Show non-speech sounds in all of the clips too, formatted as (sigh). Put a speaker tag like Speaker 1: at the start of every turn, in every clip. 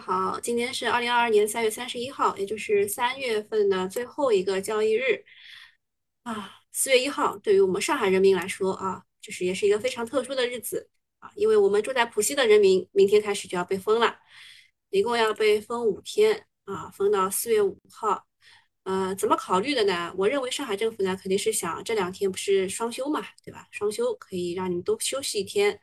Speaker 1: 好，今天是二零二二年三月三十一号，也就是三月份的最后一个交易日啊。四月一号对于我们上海人民来说啊，就是也是一个非常特殊的日子啊，因为我们住在浦西的人民，明天开始就要被封了，一共要被封五天啊，封到四月五号。呃，怎么考虑的呢？我认为上海政府呢，肯定是想这两天不是双休嘛，对吧？双休可以让你们多休息一天。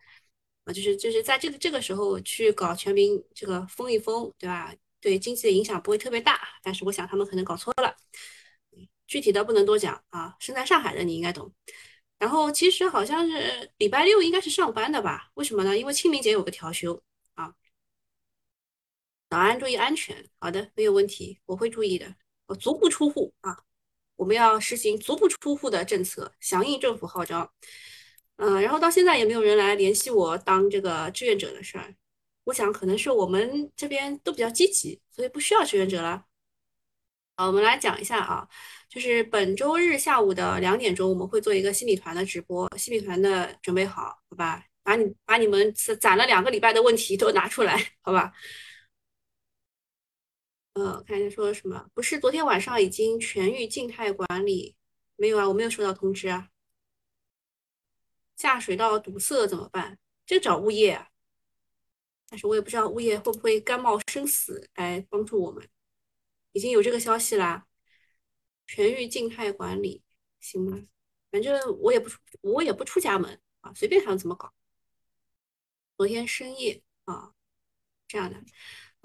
Speaker 1: 啊，就是就是在这个这个时候去搞全民这个封一封，对吧？对经济的影响不会特别大，但是我想他们可能搞错了，具体的不能多讲啊。生在上海的你应该懂。然后其实好像是礼拜六应该是上班的吧？为什么呢？因为清明节有个调休啊。早安，注意安全。好的，没有问题，我会注意的。我足不出户啊，我们要实行足不出户的政策，响应政府号召。嗯，然后到现在也没有人来联系我当这个志愿者的事儿，我想可能是我们这边都比较积极，所以不需要志愿者了。好，我们来讲一下啊，就是本周日下午的两点钟，我们会做一个心理团的直播，心理团的准备好，好吧？把你把你们攒了两个礼拜的问题都拿出来，好吧？呃，看一下说什么？不是昨天晚上已经全域静态管理？没有啊，我没有收到通知啊。下水道堵塞怎么办？就找物业啊。但是我也不知道物业会不会甘冒生死来帮助我们。已经有这个消息啦，全域静态管理行吗？反正我也不出，我也不出家门啊，随便他们怎么搞。昨天深夜啊，这样的。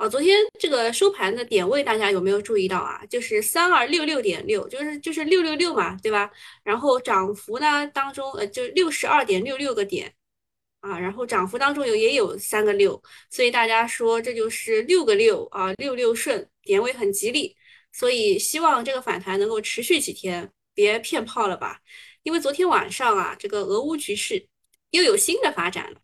Speaker 1: 啊，昨天这个收盘的点位大家有没有注意到啊？就是三二六六点六，就是就是六六六嘛，对吧？然后涨幅呢当中，呃，就六十二点六六个点啊，然后涨幅当中有也有三个六，所以大家说这就是六个六啊，六六顺，点位很吉利，所以希望这个反弹能够持续几天，别骗炮了吧？因为昨天晚上啊，这个俄乌局势又有新的发展了。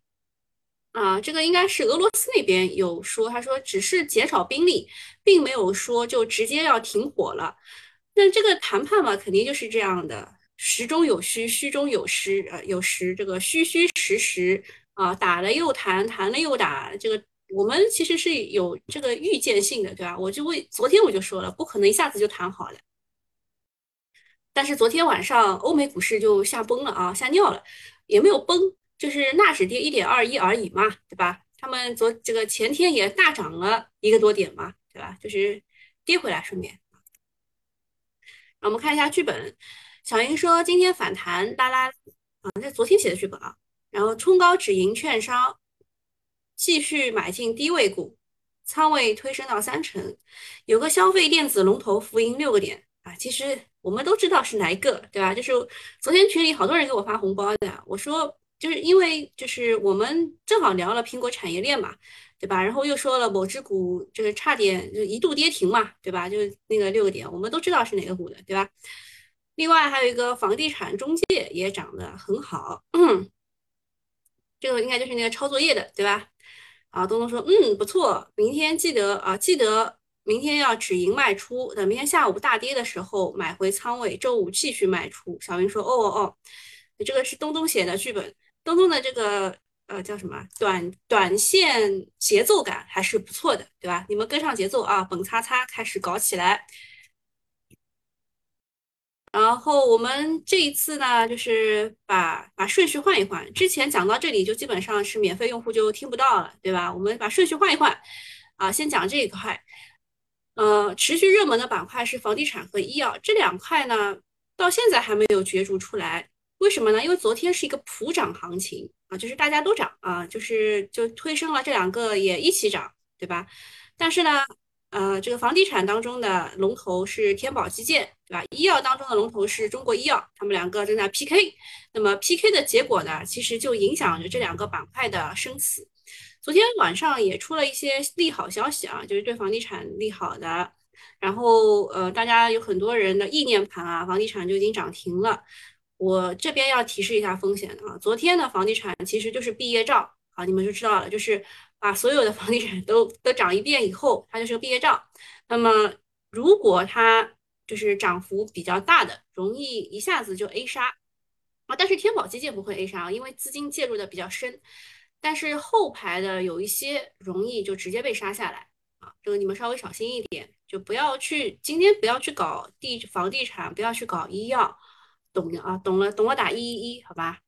Speaker 1: 啊，这个应该是俄罗斯那边有说，他说只是减少兵力，并没有说就直接要停火了。那这个谈判嘛，肯定就是这样的，实中有虚，虚中有实，呃，有实，这个虚虚实实啊，打了又谈，谈了又打，这个我们其实是有这个预见性的，对吧？我就为昨天我就说了，不可能一下子就谈好了。但是昨天晚上欧美股市就吓崩了啊，吓尿了，也没有崩。就是纳指跌一点二一而已嘛，对吧？他们昨这个前天也大涨了一个多点嘛，对吧？就是跌回来顺便。我们看一下剧本，小英说今天反弹拉拉啊，这昨天写的剧本啊。然后冲高止盈券商，继续买进低位股，仓位推升到三成。有个消费电子龙头浮盈六个点啊，其实我们都知道是哪一个，对吧？就是昨天群里好多人给我发红包的，我说。就是因为就是我们正好聊了苹果产业链嘛，对吧？然后又说了某只股就是差点就一度跌停嘛，对吧？就是那个六个点，我们都知道是哪个股的，对吧？另外还有一个房地产中介也涨得很好，嗯这个应该就是那个抄作业的，对吧？啊，东东说嗯不错，明天记得啊记得明天要止盈卖出，等明天下午大跌的时候买回仓位，周五继续卖出。小云说哦哦哦，这个是东东写的剧本。东东的这个呃叫什么短短线节奏感还是不错的，对吧？你们跟上节奏啊，蹦擦擦开始搞起来。然后我们这一次呢，就是把把顺序换一换。之前讲到这里就基本上是免费用户就听不到了，对吧？我们把顺序换一换啊，先讲这一块。呃，持续热门的板块是房地产和医药这两块呢，到现在还没有角逐出来。为什么呢？因为昨天是一个普涨行情啊，就是大家都涨啊，就是就推升了这两个也一起涨，对吧？但是呢，呃，这个房地产当中的龙头是天宝基建，对吧？医药当中的龙头是中国医药，他们两个正在 PK。那么 PK 的结果呢，其实就影响着这两个板块的生死。昨天晚上也出了一些利好消息啊，就是对房地产利好的，然后呃，大家有很多人的意念盘啊，房地产就已经涨停了。我这边要提示一下风险的啊，昨天的房地产其实就是毕业照啊，你们就知道了，就是把所有的房地产都都涨一遍以后，它就是个毕业照。那么如果它就是涨幅比较大的，容易一下子就 A 杀啊，但是天宝基建不会 A 杀啊，因为资金介入的比较深，但是后排的有一些容易就直接被杀下来啊，这个你们稍微小心一点，就不要去今天不要去搞地房地产，不要去搞医药，懂的啊，懂了懂了打一一一，好吧？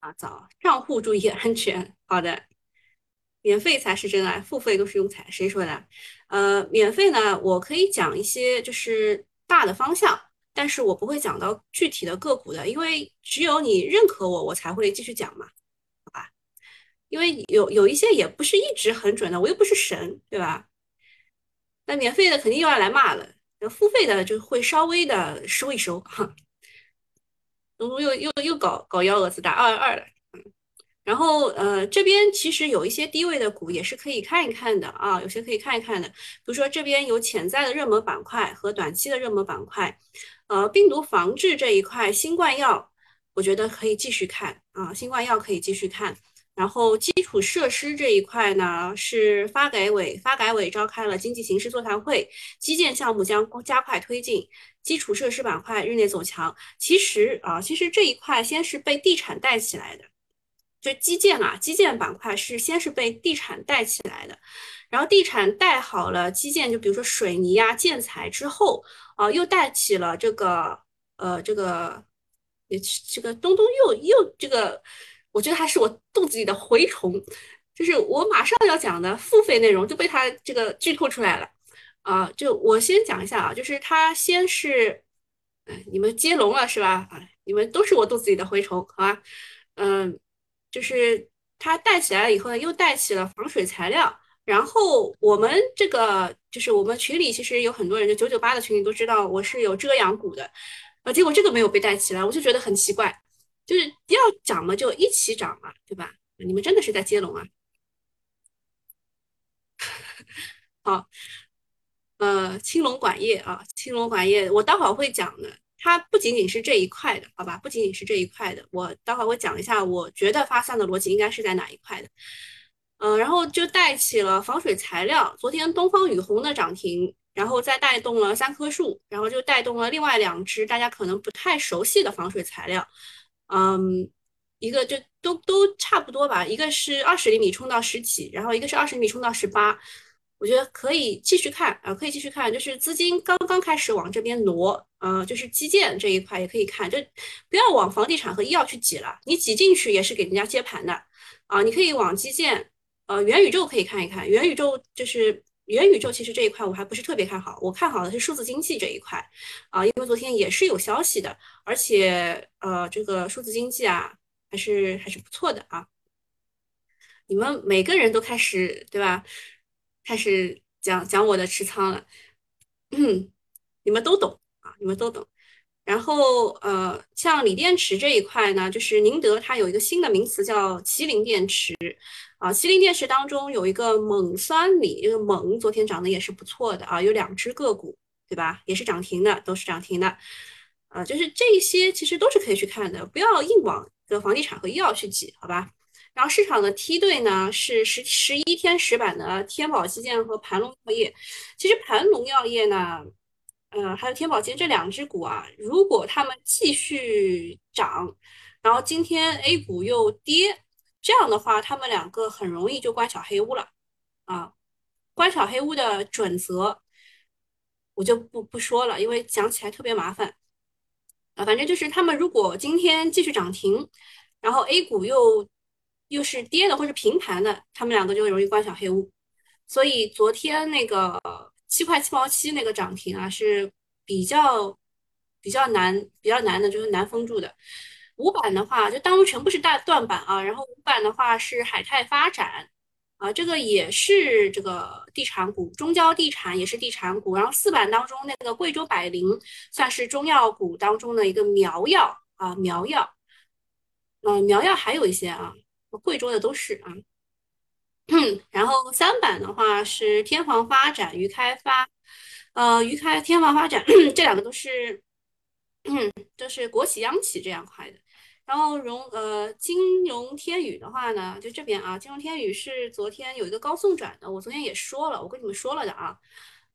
Speaker 1: 啊，早账户注意安全，好的。免费才是真爱，付费都是庸才，谁说的？呃，免费呢，我可以讲一些就是大的方向，但是我不会讲到具体的个股的，因为只有你认可我，我才会继续讲嘛，好吧？因为有有一些也不是一直很准的，我又不是神，对吧？那免费的肯定又要来骂了，付费的就会稍微的收一收哈。东东又又又搞搞幺蛾子打二二二了。然后，呃，这边其实有一些低位的股也是可以看一看的啊，有些可以看一看的。比如说这边有潜在的热门板块和短期的热门板块，呃，病毒防治这一块，新冠药，我觉得可以继续看啊，新冠药可以继续看。然后基础设施这一块呢，是发改委发改委召开了经济形势座谈会，基建项目将加快推进，基础设施板块日内走强。其实啊，其实这一块先是被地产带起来的。就基建啊，基建板块是先是被地产带起来的，然后地产带好了基建，就比如说水泥啊、建材之后，啊，又带起了这个呃这个也，这个东东又又这个，我觉得还是我肚子里的蛔虫，就是我马上要讲的付费内容就被他这个剧透出来了啊，就我先讲一下啊，就是他先是，哎，你们接龙了是吧？啊，你们都是我肚子里的蛔虫，好吧？嗯。就是它带起来了以后呢，又带起了防水材料。然后我们这个就是我们群里其实有很多人，就九九八的群里都知道我是有遮阳股的，啊，结果这个没有被带起来，我就觉得很奇怪。就是要涨嘛，就一起涨嘛，对吧？你们真的是在接龙啊？(laughs) 好，呃，青龙管业啊，青龙管业，我待会儿会讲的。它不仅仅是这一块的，好吧？不仅仅是这一块的，我待会儿会讲一下，我觉得发散的逻辑应该是在哪一块的。嗯，然后就带起了防水材料，昨天东方雨虹的涨停，然后再带动了三棵树，然后就带动了另外两只大家可能不太熟悉的防水材料。嗯，一个就都都差不多吧，一个是二十厘米冲到十几，然后一个是二十厘米冲到十八。我觉得可以继续看啊，可以继续看，就是资金刚刚开始往这边挪，呃，就是基建这一块也可以看，就不要往房地产和医药去挤了，你挤进去也是给人家接盘的啊。你可以往基建，呃，元宇宙可以看一看，元宇宙就是元宇宙，其实这一块我还不是特别看好，我看好的是数字经济这一块啊，因为昨天也是有消息的，而且呃，这个数字经济啊，还是还是不错的啊。你们每个人都开始对吧？开始讲讲我的持仓了，(clears throat) 你们都懂啊，你们都懂。然后呃，像锂电池这一块呢，就是宁德它有一个新的名词叫麒麟电池啊。麒麟电池当中有一个锰酸锂，这个锰昨天涨得也是不错的啊，有两只个股，对吧？也是涨停的，都是涨停的。啊，就是这些其实都是可以去看的，不要硬往这个房地产和医药去挤，好吧？然后市场的梯队呢是十十一天十板的天宝基建和盘龙药业。其实盘龙药业呢，呃，还有天宝基建这两只股啊，如果他们继续涨，然后今天 A 股又跌，这样的话，他们两个很容易就关小黑屋了啊。关小黑屋的准则我就不不说了，因为讲起来特别麻烦啊。反正就是他们如果今天继续涨停，然后 A 股又又是跌的或者平盘的，他们两个就容易关小黑屋。所以昨天那个七块七毛七那个涨停啊，是比较比较难比较难的，就是难封住的。五板的话，就当中全部是大断板啊。然后五板的话是海泰发展啊，这个也是这个地产股，中交地产也是地产股。然后四板当中那个贵州百灵算是中药股当中的一个苗药啊，苗药。嗯，苗药还有一些啊。贵州的都是啊，(clears throat) 然后三板的话是天房发展、渝开发，呃，渝开天房发展 (clears throat) 这两个都是，嗯，都是国企央企这样块的。然后融呃金融天宇的话呢，就这边啊，金融天宇是昨天有一个高送转的，我昨天也说了，我跟你们说了的啊，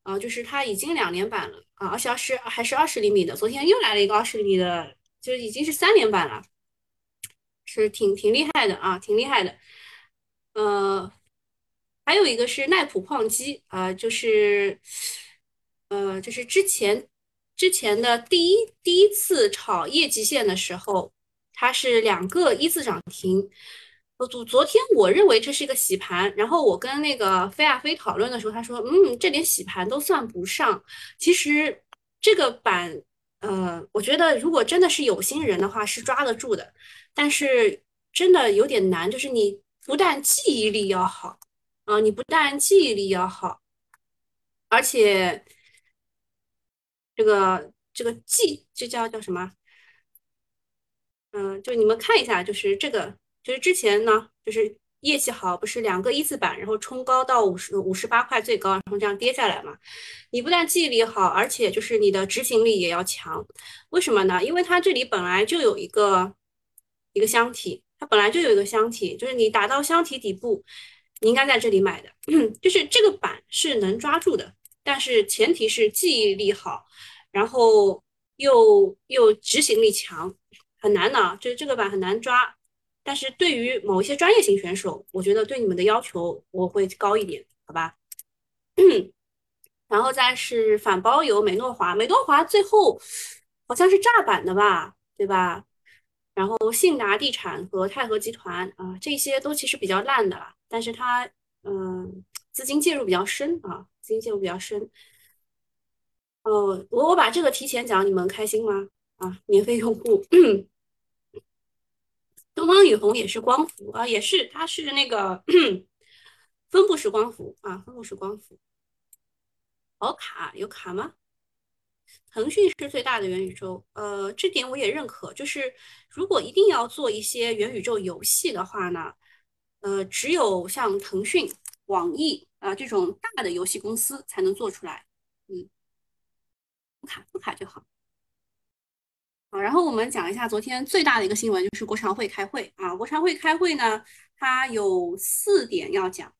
Speaker 1: 啊，就是它已经两连板了啊，而且是还是二十厘米的，昨天又来了一个二十厘米的，就已经是三连板了。是挺挺厉害的啊，挺厉害的。呃，还有一个是耐普矿机啊，就是呃，就是之前之前的第一第一次炒业绩线的时候，它是两个一字涨停。昨昨天我认为这是一个洗盘，然后我跟那个飞亚飞讨论的时候，他说，嗯，这点洗盘都算不上。其实这个板，呃，我觉得如果真的是有心人的话，是抓得住的，但是真的有点难，就是你不但记忆力要好，啊，你不但记忆力要好，而且这个这个记，这叫叫什么？嗯，就你们看一下，就是这个。就是之前呢，就是业绩好，不是两个一字板，然后冲高到五十五十八块最高，然后这样跌下来嘛。你不但记忆力好，而且就是你的执行力也要强。为什么呢？因为它这里本来就有一个一个箱体，它本来就有一个箱体，就是你打到箱体底部，你应该在这里买的。(clears throat) 就是这个板是能抓住的，但是前提是记忆力好，然后又又执行力强，很难的，就是这个板很难抓。但是对于某一些专业型选手，我觉得对你们的要求我会高一点，好吧？(clears throat) 然后再是反包邮美诺华，美诺华最后好像是炸板的吧，对吧？然后信达地产和泰和集团啊，这些都其实比较烂的了，但是它嗯资金介入比较深啊，资金介入比较深。哦，我我把这个提前讲，你们开心吗？啊，免费用户。东方雨虹也是光伏啊，也是，它是那个分布式光伏啊，分布式光伏。好卡有卡吗？腾讯是最大的元宇宙，呃，这点我也认可。就是如果一定要做一些元宇宙游戏的话呢，呃，只有像腾讯、网易啊这种大的游戏公司才能做出来。嗯，不卡不卡就好。啊，然后我们讲一下昨天最大的一个新闻，就是国常会开会啊。国常会开会呢，它有四点要讲。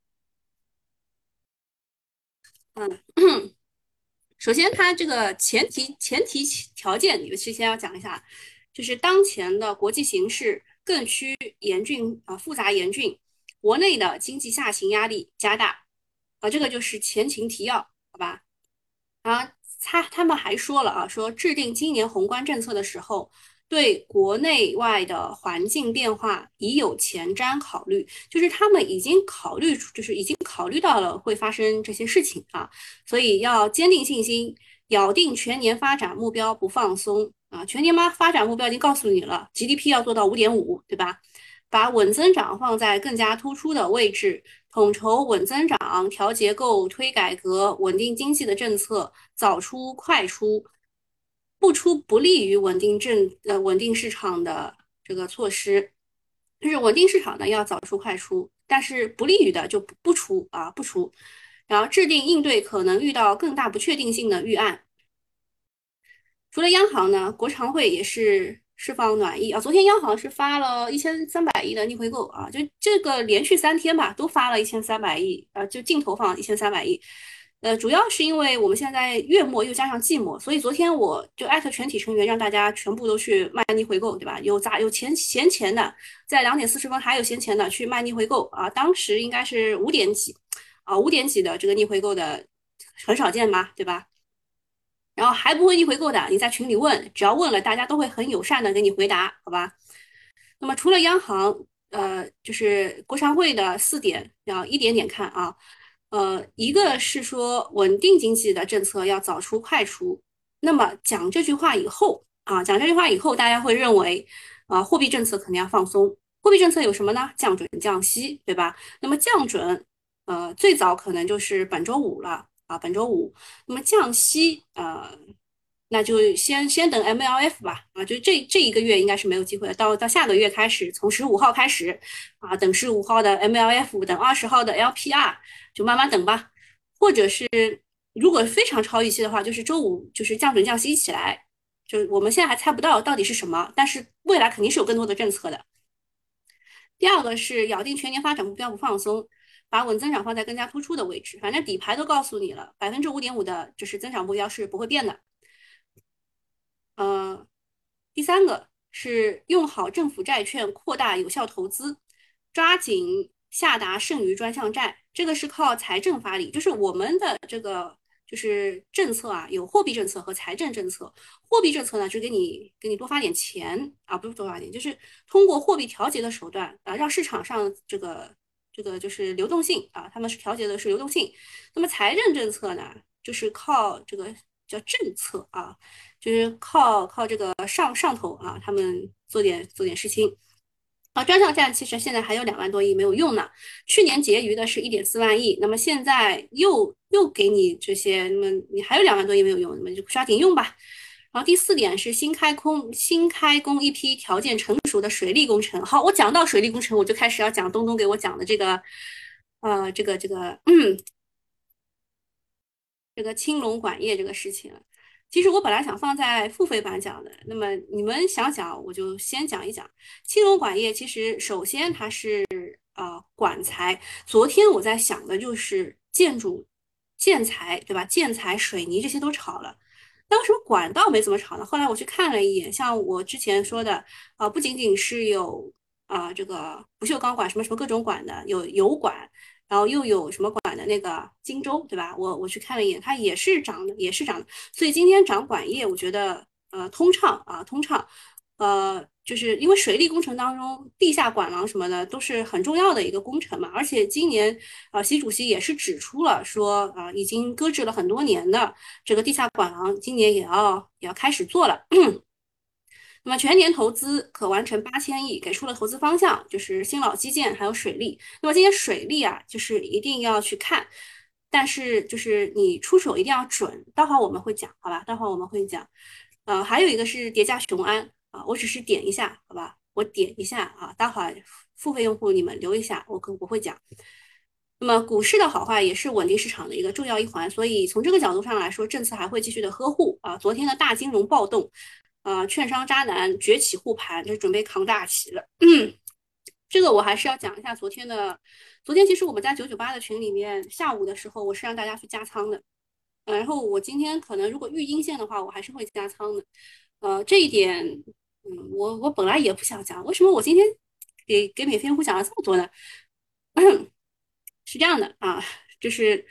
Speaker 1: 嗯，(clears throat) 首先它这个前提前提条件，你们事先要讲一下，就是当前的国际形势更趋严峻啊，复杂严峻，国内的经济下行压力加大啊，这个就是前情提要，好吧？啊。他他们还说了啊，说制定今年宏观政策的时候，对国内外的环境变化已有前瞻考虑，就是他们已经考虑，就是已经考虑到了会发生这些事情啊，所以要坚定信心，咬定全年发展目标不放松啊，全年嘛发展目标已经告诉你了，GDP 要做到五点五，对吧？把稳增长放在更加突出的位置。统筹稳增长、调结构、推改革、稳定经济的政策，早出快出，不出不利于稳定政呃稳定市场的这个措施，就是稳定市场呢要早出快出，但是不利于的就不出啊不出，然后制定应对可能遇到更大不确定性的预案。除了央行呢，国常会也是。释放暖意啊！昨天央行是发了一千三百亿的逆回购啊，就这个连续三天吧，都发了一千三百亿啊，就净投放一千三百亿。呃，主要是因为我们现在月末又加上季末，所以昨天我就艾特全体成员，让大家全部都去卖逆回购，对吧？有砸有钱闲钱的，在两点四十分还有闲钱的去卖逆回购啊！当时应该是五点几啊，五点几的这个逆回购的很少见吧，对吧？然后还不会逆回购的，你在群里问，只要问了，大家都会很友善的给你回答，好吧？那么除了央行，呃，就是国常会的四点要一点点看啊，呃，一个是说稳定经济的政策要早出快出。那么讲这句话以后啊，讲这句话以后，大家会认为啊，货币政策肯定要放松。货币政策有什么呢？降准、降息，对吧？那么降准，呃，最早可能就是本周五了。啊，本周五，那么降息，呃，那就先先等 MLF 吧，啊，就这这一个月应该是没有机会了，到到下个月开始，从十五号开始，啊，等十五号的 MLF，等二十号的 LPR，就慢慢等吧，或者是如果非常超预期的话，就是周五就是降准降息一起来，就我们现在还猜不到到底是什么，但是未来肯定是有更多的政策的。第二个是咬定全年发展目标不放松。把稳增长放在更加突出的位置，反正底牌都告诉你了，百分之五点五的就是增长目标是不会变的。呃，第三个是用好政府债券，扩大有效投资，抓紧下达剩余专项债，这个是靠财政发力，就是我们的这个就是政策啊，有货币政策和财政政策。货币政策呢，就给你给你多发点钱啊，不是多发点，就是通过货币调节的手段啊，让市场上这个这个就是流动性啊，他们是调节的是流动性。那么财政政策呢，就是靠这个叫政策啊，就是靠靠这个上上头啊，他们做点做点事情。啊，专项债其实现在还有两万多亿没有用呢。去年结余的是一点四万亿，那么现在又又给你这些，那么你还有两万多亿没有用，那么就抓紧用吧。然后第四点是新开工，新开工一批条件成熟的水利工程。好，我讲到水利工程，我就开始要讲东东给我讲的这个，呃，这个这个，嗯，这个青龙管业这个事情。其实我本来想放在付费版讲的，那么你们想讲，我就先讲一讲青龙管业。其实首先它是呃管材，昨天我在想的就是建筑建材，对吧？建材、水泥这些都炒了，当时管道没怎么炒呢？后来我去看了一眼，像我之前说的啊，不仅仅是有啊这个不锈钢管，什么什么各种管的，有油管。然后又有什么管的那个荆州，对吧？我我去看了一眼，它也是涨的，也是涨的。所以今天涨管业，我觉得呃通畅啊，通畅。呃，就是因为水利工程当中，地下管廊什么的都是很重要的一个工程嘛。而且今年啊，习主席也是指出了说啊，已经搁置了很多年的这个地下管廊，今年也要也要开始做了。(clears throat) 那么全年投资可完成八千亿，给出了投资方向，就是新老基建还有水利。那么这些水利啊，就是一定要去看，但是就是你出手一定要准。待会儿我们会讲，好吧？待会儿我们会讲。呃，还有一个是叠加雄安啊，我只是点一下，好吧？我点一下啊，待会儿付费用户你们留一下，我可不会讲。那么股市的好坏也是稳定市场的一个重要一环，所以从这个角度上来说，政策还会继续的呵护啊。昨天的大金融暴动。啊，券商渣男崛起护盘，就准备扛大旗了。(clears throat) 这个我还是要讲一下昨天的。昨天其实我们在九九八的群里面，下午的时候我是让大家去加仓的。呃，然后我今天可能如果遇阴线的话，我还是会加仓的。呃，这一点，嗯，我我本来也不想讲，为什么我今天给给免费用户讲了这么多呢？(clears throat) 是这样的啊，就是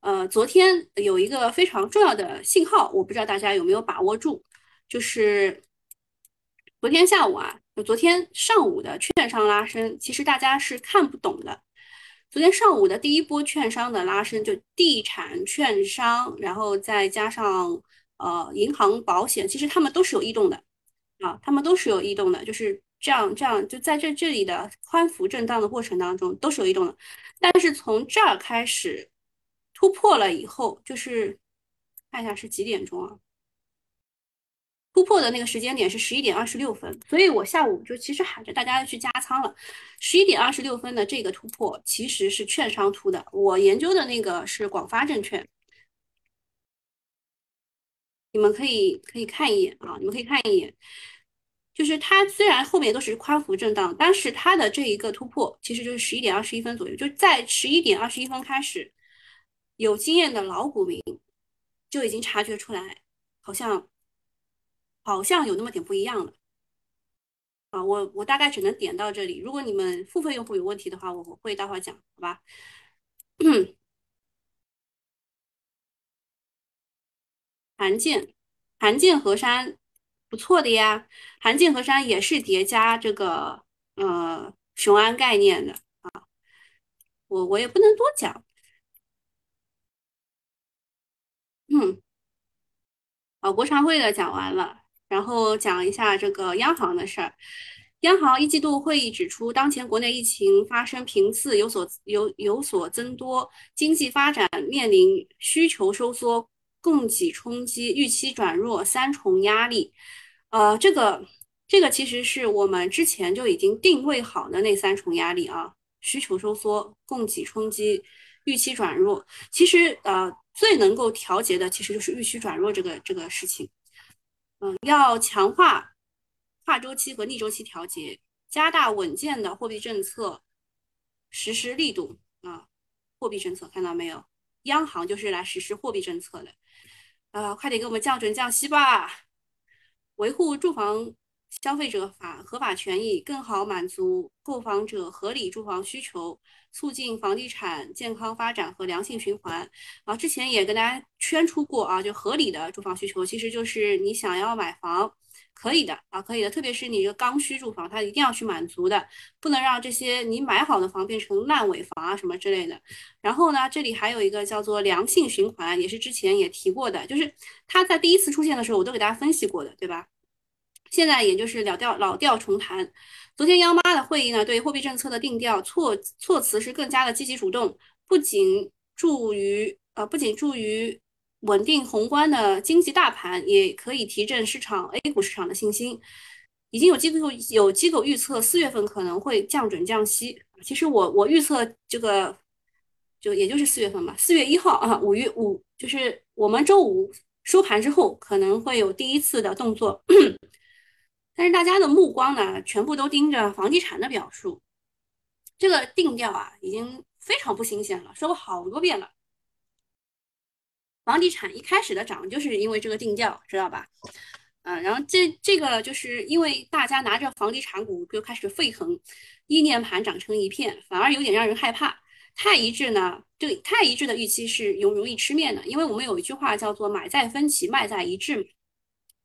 Speaker 1: 呃，昨天有一个非常重要的信号，我不知道大家有没有把握住。就是昨天下午啊，就昨天上午的券商拉升，其实大家是看不懂的。昨天上午的第一波券商的拉升，就地产、券商，然后再加上呃银行、保险，其实他们都是有异动的啊，他们都是有异动的，就是这样这样，就在这这里的宽幅震荡的过程当中都是有异动的。但是从这儿开始突破了以后，就是看一下是几点钟啊？突破的那个时间点是十一点二十六分，所以我下午就其实喊着大家去加仓了。十一点二十六分的这个突破其实是券商突的，我研究的那个是广发证券，你们可以可以看一眼啊，你们可以看一眼，就是它虽然后面都是宽幅震荡，但是它的这一个突破其实就是十一点二十一分左右，就在十一点二十一分开始，有经验的老股民就已经察觉出来，好像。好像有那么点不一样了啊，我我大概只能点到这里。如果你们付费用户有问题的话，我会待会儿讲，好吧？(coughs) 韩建，盘建河山不错的呀，韩建河山也是叠加这个呃雄安概念的啊，我我也不能多讲，嗯，啊，国常会的讲完了。然后讲一下这个央行的事儿。央行一季度会议指出，当前国内疫情发生频次有所有有所增多，经济发展面临需求收缩、供给冲击、预期转弱三重压力。呃，这个这个其实是我们之前就已经定位好的那三重压力啊：需求收缩、供给冲击、预期转弱。其实呃，最能够调节的其实就是预期转弱这个这个事情。嗯，要强化跨周期和逆周期调节，加大稳健的货币政策实施力度啊！货币政策看到没有？央行就是来实施货币政策的。啊，快点给我们降准降息吧！维护住房消费者法合法权益，更好满足购房者合理住房需求，促进房地产健康发展和良性循环。啊，之前也跟大家圈出过啊，就合理的住房需求，其实就是你想要买房。可以的啊，可以的，特别是你这个刚需住房，它一定要去满足的，不能让这些你买好的房变成烂尾房啊什么之类的。然后呢，这里还有一个叫做良性循环，也是之前也提过的，就是它在第一次出现的时候，我都给大家分析过的，对吧？现在也就是老调老调重弹。昨天央妈的会议呢，对货币政策的定调措措辞是更加的积极主动，不仅助于呃，不仅助于。稳定宏观的经济大盘也可以提振市场 A 股市场的信心。已经有机构有机构预测四月份可能会降准降息。其实我我预测这个就也就是四月份吧，四月一号啊，五月五就是我们周五收盘之后可能会有第一次的动作。(clears throat) 但是大家的目光呢，全部都盯着房地产的表述。这个定调啊，已经非常不新鲜了，说过好多遍了。房地产一开始的涨就是因为这个定调，知道吧？嗯，然后这这个就是因为大家拿着房地产股就开始沸腾，意念盘涨成一片，反而有点让人害怕。太一致呢，这个太一致的预期是容容易吃面的，因为我们有一句话叫做“买在分歧，卖在一致”，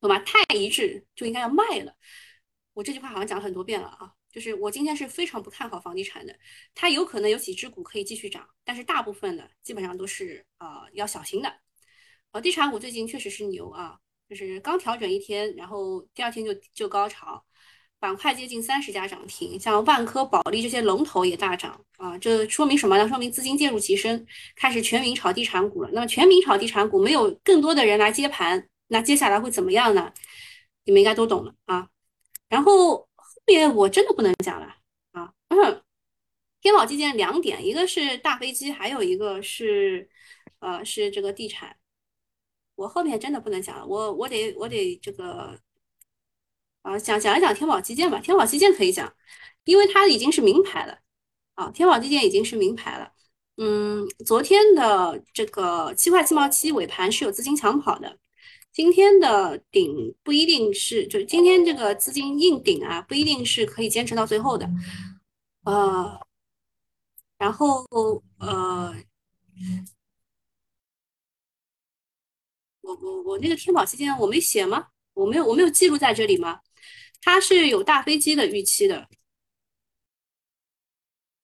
Speaker 1: 懂吗？太一致就应该要卖了。我这句话好像讲了很多遍了啊，就是我今天是非常不看好房地产的，它有可能有几只股可以继续涨，但是大部分的基本上都是呃要小心的。呃，地产股最近确实是牛啊，就是刚调整一天，然后第二天就就高潮，板块接近三十家涨停，像万科、保利这些龙头也大涨啊，这说明什么呢？说明资金介入极深，开始全民炒地产股了。那么全民炒地产股，没有更多的人来接盘，那接下来会怎么样呢？你们应该都懂了啊。然后后面我真的不能讲了啊。嗯天宝基建两点，一个是大飞机，还有一个是呃是这个地产。我后面真的不能讲了，我我得我得这个啊讲讲一讲天宝基建吧，天宝基建可以讲，因为它已经是名牌了啊，天宝基建已经是名牌了。嗯，昨天的这个七块七毛七尾盘是有资金抢跑的，今天的顶不一定是，就今天这个资金硬顶啊，不一定是可以坚持到最后的。呃，然后呃。我我我那个天宝基建我没写吗？我没有我没有记录在这里吗？它是有大飞机的预期的，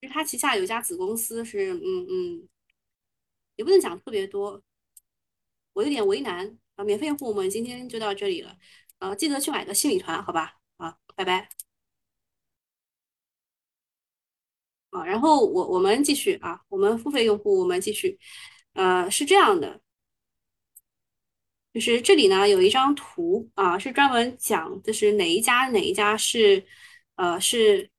Speaker 1: 就是它旗下有一家子公司是嗯嗯，也不能讲特别多，我有点为难啊。免费用户我们今天就到这里了，呃，记得去买个新米团，好吧？好，拜拜。啊，然后我我们继续啊，我们付费用户我们继续，呃，是这样的。就是这里呢有一张图啊，是专门讲就是哪一家哪一家是，呃是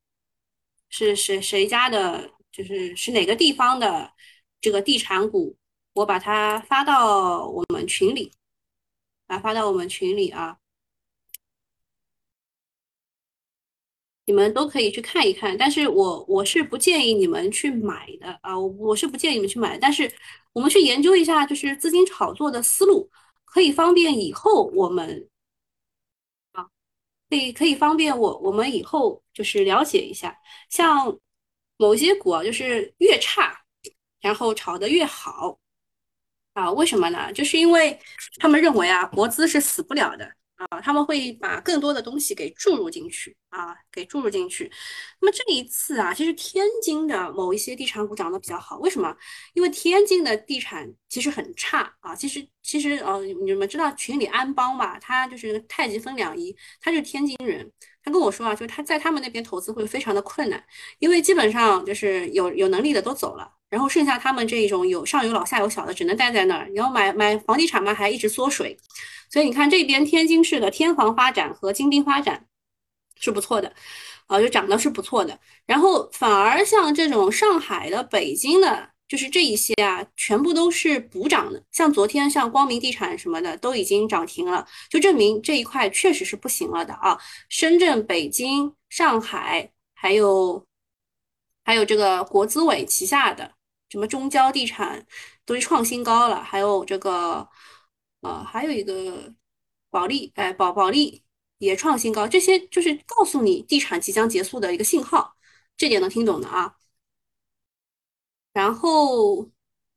Speaker 1: 是谁谁家的，就是是哪个地方的这个地产股，我把它发到我们群里，啊发到我们群里啊，你们都可以去看一看，但是我我是不建议你们去买的啊，我我是不建议你们去买，但是我们去研究一下就是资金炒作的思路。可以方便以后我们啊，可以可以方便我我们以后就是了解一下，像某些股啊，就是越差，然后炒的越好啊？为什么呢？就是因为他们认为啊，国资是死不了的。啊，他们会把更多的东西给注入进去啊，给注入进去。那么这一次啊，其实天津的某一些地产股涨得比较好，为什么？因为天津的地产其实很差啊。其实其实呃，你们知道群里安邦吧？他就是太极分两仪，他就是天津人。他跟我说啊，就是他在他们那边投资会非常的困难，因为基本上就是有有能力的都走了，然后剩下他们这一种有上有老下有小的，只能待在那儿。然后买买房地产嘛，还一直缩水。所以你看这边天津市的天房发展和金兵发展是不错的，啊，就涨的是不错的。然后反而像这种上海的、北京的，就是这一些啊，全部都是补涨的。像昨天像光明地产什么的都已经涨停了，就证明这一块确实是不行了的啊。深圳、北京、上海，还有还有这个国资委旗下的什么中交地产都是创新高了，还有这个。啊，还有一个保利，哎，保保利也创新高，这些就是告诉你地产即将结束的一个信号，这点能听懂的啊。然后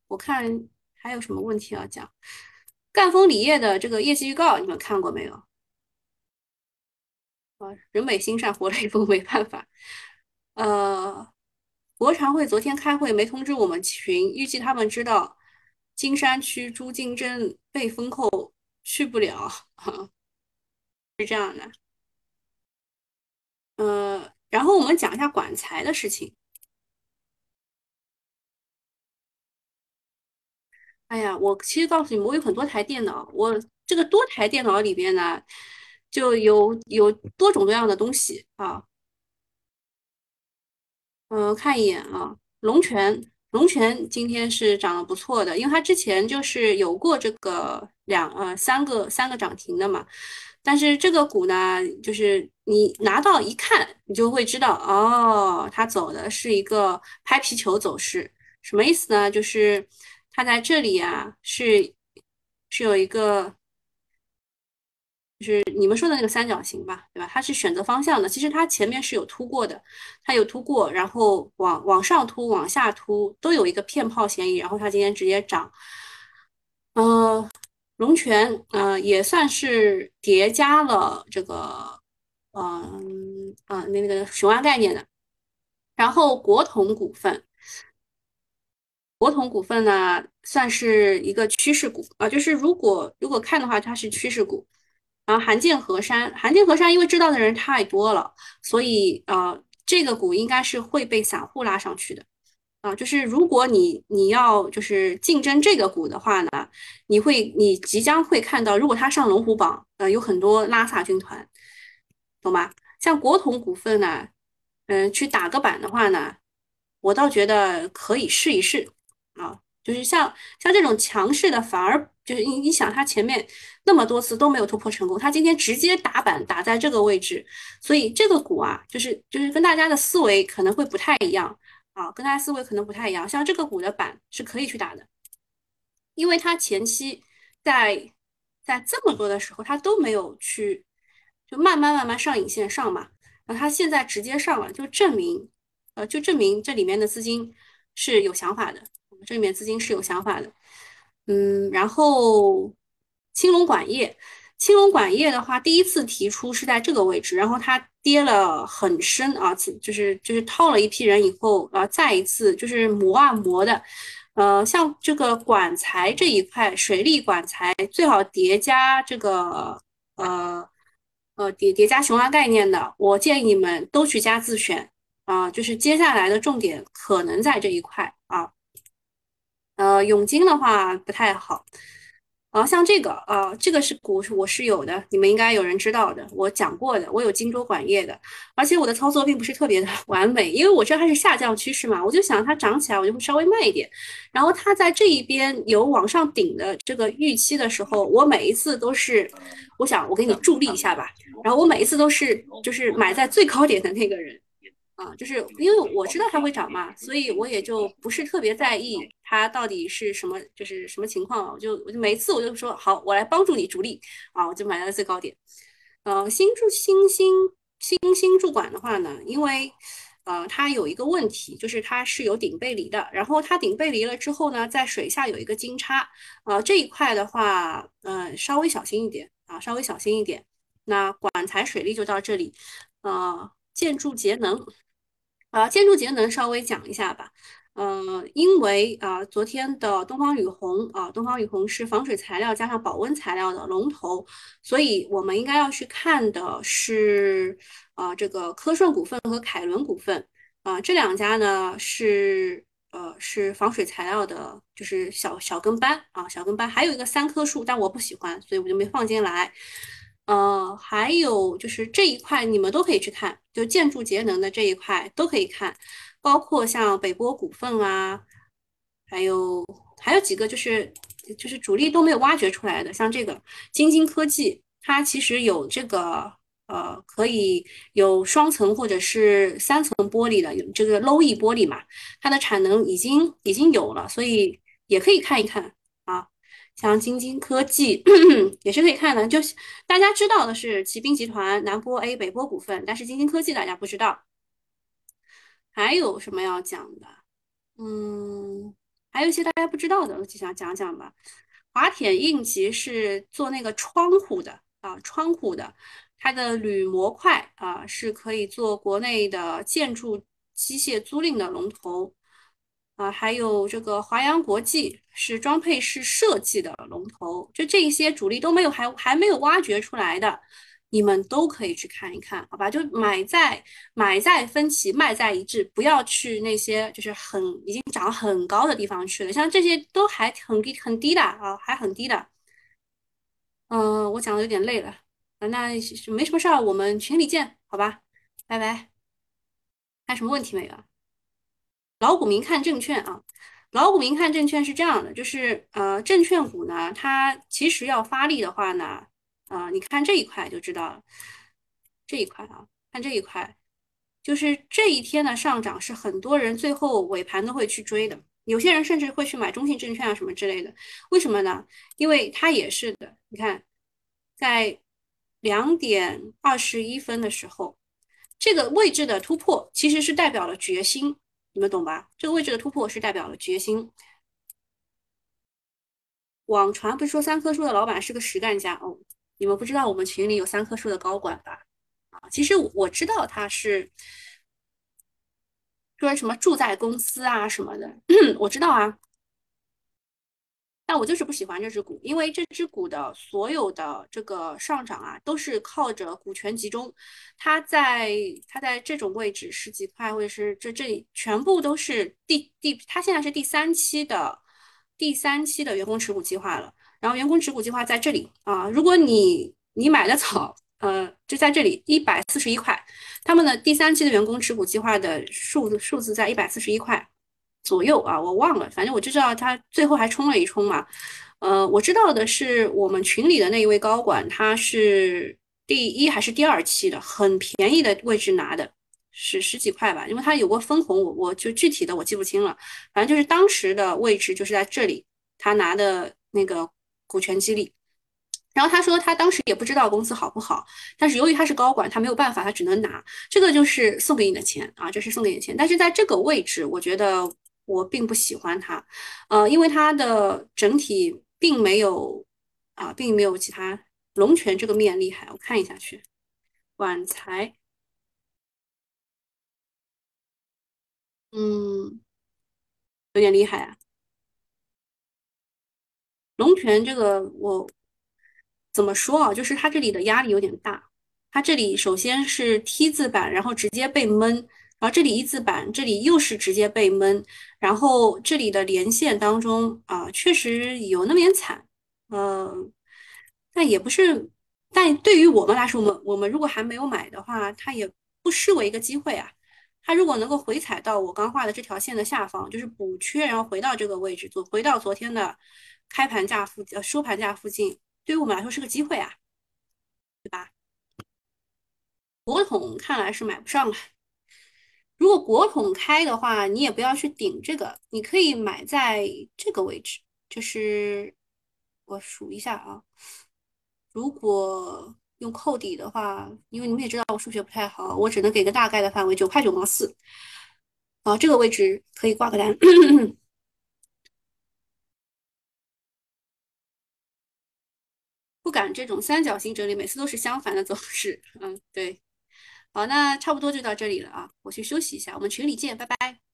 Speaker 1: 我看还有什么问题要讲？赣锋锂业的这个业绩预告你们看过没有？啊，人美心善，活雷锋没办法。呃，国常会昨天开会没通知我们群，预计他们知道金山区朱金珍被封后去不了，是这样的。呃，然后我们讲一下管材的事情。哎呀，我其实告诉你们，我有很多台电脑，我这个多台电脑里边呢，就有有多种多样的东西啊。嗯，看一眼啊，龙泉，龙泉今天是涨得不错的，因为它之前就是有过这个两呃三个三个涨停的嘛。但是这个股呢，就是你拿到一看，你就会知道哦，它走的是一个拍皮球走势，什么意思呢？就是它在这里啊，是是有一个。就是你们说的那个三角形吧，对吧？它是选择方向的，其实它前面是有突过的，它有突过，然后往往上突、往下突都有一个骗炮嫌疑，然后它今天直接涨。呃，龙泉，呃，也算是叠加了这个，嗯，啊，那那个雄安概念的。然后国统股份，国统股份呢，算是一个趋势股啊，就是如果如果看的话，它是趋势股。然后韩建河山，韩建河山因为知道的人太多了，所以呃，这个股应该是会被散户拉上去的，啊，就是如果你你要就是竞争这个股的话呢，你会你即将会看到，如果它上龙虎榜，呃，有很多拉萨军团，懂吗？像国统股份呢，嗯，去打个板的话呢，我倒觉得可以试一试。就是像像这种强势的，反而就是你你想，它前面那么多次都没有突破成功，它今天直接打板打在这个位置，所以这个股啊，就是就是跟大家的思维可能会不太一样啊，跟大家思维可能不太一样。像这个股的板是可以去打的，因为它前期在在这么多的时候，它都没有去就慢慢慢慢上影线上嘛，然后它现在直接上了，就证明呃就证明这里面的资金是有想法的。这里面资金是有想法的，嗯，然后青龙管业，青龙管业的话，第一次提出是在这个位置，然后它跌了很深啊，就是就是套了一批人以后，啊，再一次就是磨啊磨的，呃，像这个管材这一块，水利管材最好叠加这个呃呃叠叠加雄安概念的，我建议你们都去加自选啊，就是接下来的重点可能在这一块。呃，永金的话不太好，啊，像这个，啊，这个是股，我是有的，你们应该有人知道的，我讲过的，我有金州管业的，而且我的操作并不是特别的 (laughs) 完美，因为我知道它是下降趋势嘛，我就想它涨起来，我就会稍微慢一点，然后它在这一边有往上顶的这个预期的时候，我每一次都是，我想我给你助力一下吧，然后我每一次都是就是买在最高点的那个人。啊，就是因为我知道它会涨嘛，所以我也就不是特别在意它到底是什么，就是什么情况。我就我就每次我就说好，我来帮助你主力啊，我就买了最高点。呃，新住新兴新兴驻管的话呢，因为呃它有一个问题，就是它是有顶背离的，然后它顶背离了之后呢，在水下有一个金叉，啊这一块的话，嗯稍微小心一点啊，稍微小心一点。那管材水利就到这里，呃建筑节能。啊，建筑节能稍微讲一下吧。呃，因为啊，昨天的东方雨虹啊，东方雨虹是防水材料加上保温材料的龙头，所以我们应该要去看的是啊，这个科顺股份和凯伦股份啊，这两家呢是呃是防水材料的，就是小小跟班啊，小跟班，还有一个三棵树，但我不喜欢，所以我就没放进来。呃，还有就是这一块你们都可以去看，就建筑节能的这一块都可以看，包括像北波股份啊，还有还有几个就是就是主力都没有挖掘出来的，像这个晶晶科技，它其实有这个呃可以有双层或者是三层玻璃的，有这个 Low E 玻璃嘛，它的产能已经已经有了，所以也可以看一看啊。像京津科技也是可以看的，就大家知道的是骑兵集团、南波 A、北波股份，但是京津科技大家不知道。还有什么要讲的？嗯，还有一些大家不知道的，我就想讲讲吧。华铁应急是做那个窗户的啊，窗户的，它的铝模块啊是可以做国内的建筑机械租赁的龙头。啊，还有这个华阳国际是装配式设计的龙头，就这些主力都没有还还没有挖掘出来的，你们都可以去看一看，好吧？就买在买在分歧，卖在一致，不要去那些就是很已经涨很高的地方去了，像这些都还很低很低的啊，还很低的。嗯，我讲的有点累了啊，那没什么事儿，我们群里见，好吧？拜拜。还有什么问题没有啊？老股民看证券啊，老股民看证券是这样的，就是呃，证券股呢，它其实要发力的话呢，啊，你看这一块就知道了，这一块啊，看这一块，就是这一天的上涨是很多人最后尾盘都会去追的，有些人甚至会去买中信证券啊什么之类的，为什么呢？因为它也是的，你看，在两点二十一分的时候，这个位置的突破其实是代表了决心。你们懂吧？这个位置的突破是代表了决心。网传不是说三棵树的老板是个实干家哦？你们不知道我们群里有三棵树的高管吧？啊，其实我知道他是说什么住在公司啊什么的，(clears throat) 我知道啊。但我就是不喜欢这只股，因为这只股的所有的这个上涨啊，都是靠着股权集中。它在它在这种位置十几块，或者是这这里全部都是第第，它现在是第三期的第三期的员工持股计划了。然后员工持股计划在这里啊，如果你你买的早，呃，就在这里一百四十一块，他们的第三期的员工持股计划的数字数字在一百四十一块。左右啊，我忘了，反正我就知道他最后还冲了一冲嘛。呃，我知道的是我们群里的那一位高管，他是第一还是第二期的，很便宜的位置拿的，是十几块吧，因为他有过分红，我我就具体的我记不清了，反正就是当时的位置就是在这里，他拿的那个股权激励。然后他说他当时也不知道公司好不好，但是由于他是高管，他没有办法，他只能拿这个就是送给你的钱啊，这是送给你的钱，但是在这个位置，我觉得。我并不喜欢它，呃，因为它的整体并没有啊，并没有其他龙泉这个面厉害。我看一下去，晚财，嗯，有点厉害啊。龙泉这个我怎么说啊？就是它这里的压力有点大，它这里首先是 T 字板，然后直接被闷。然后这里一字板，这里又是直接被闷，然后这里的连线当中啊，确实有那么点惨，呃，但也不是，但对于我们来说，我们我们如果还没有买的话，它也不失为一个机会啊。它如果能够回踩到我刚画的这条线的下方，就是补缺，然后回到这个位置，做回到昨天的开盘价附呃收盘价附近，对于我们来说是个机会啊，对吧？国统看来是买不上了。如果国统开的话，你也不要去顶这个，你可以买在这个位置，就是我数一下啊。如果用扣底的话，因为你们也知道我数学不太好，我只能给个大概的范围，九块九毛四。啊，这个位置可以挂个单。(clears throat) 不敢这种三角形整理，每次都是相反的走势。嗯，对。好，那差不多就到这里了啊，我去休息一下，我们群里见，拜拜。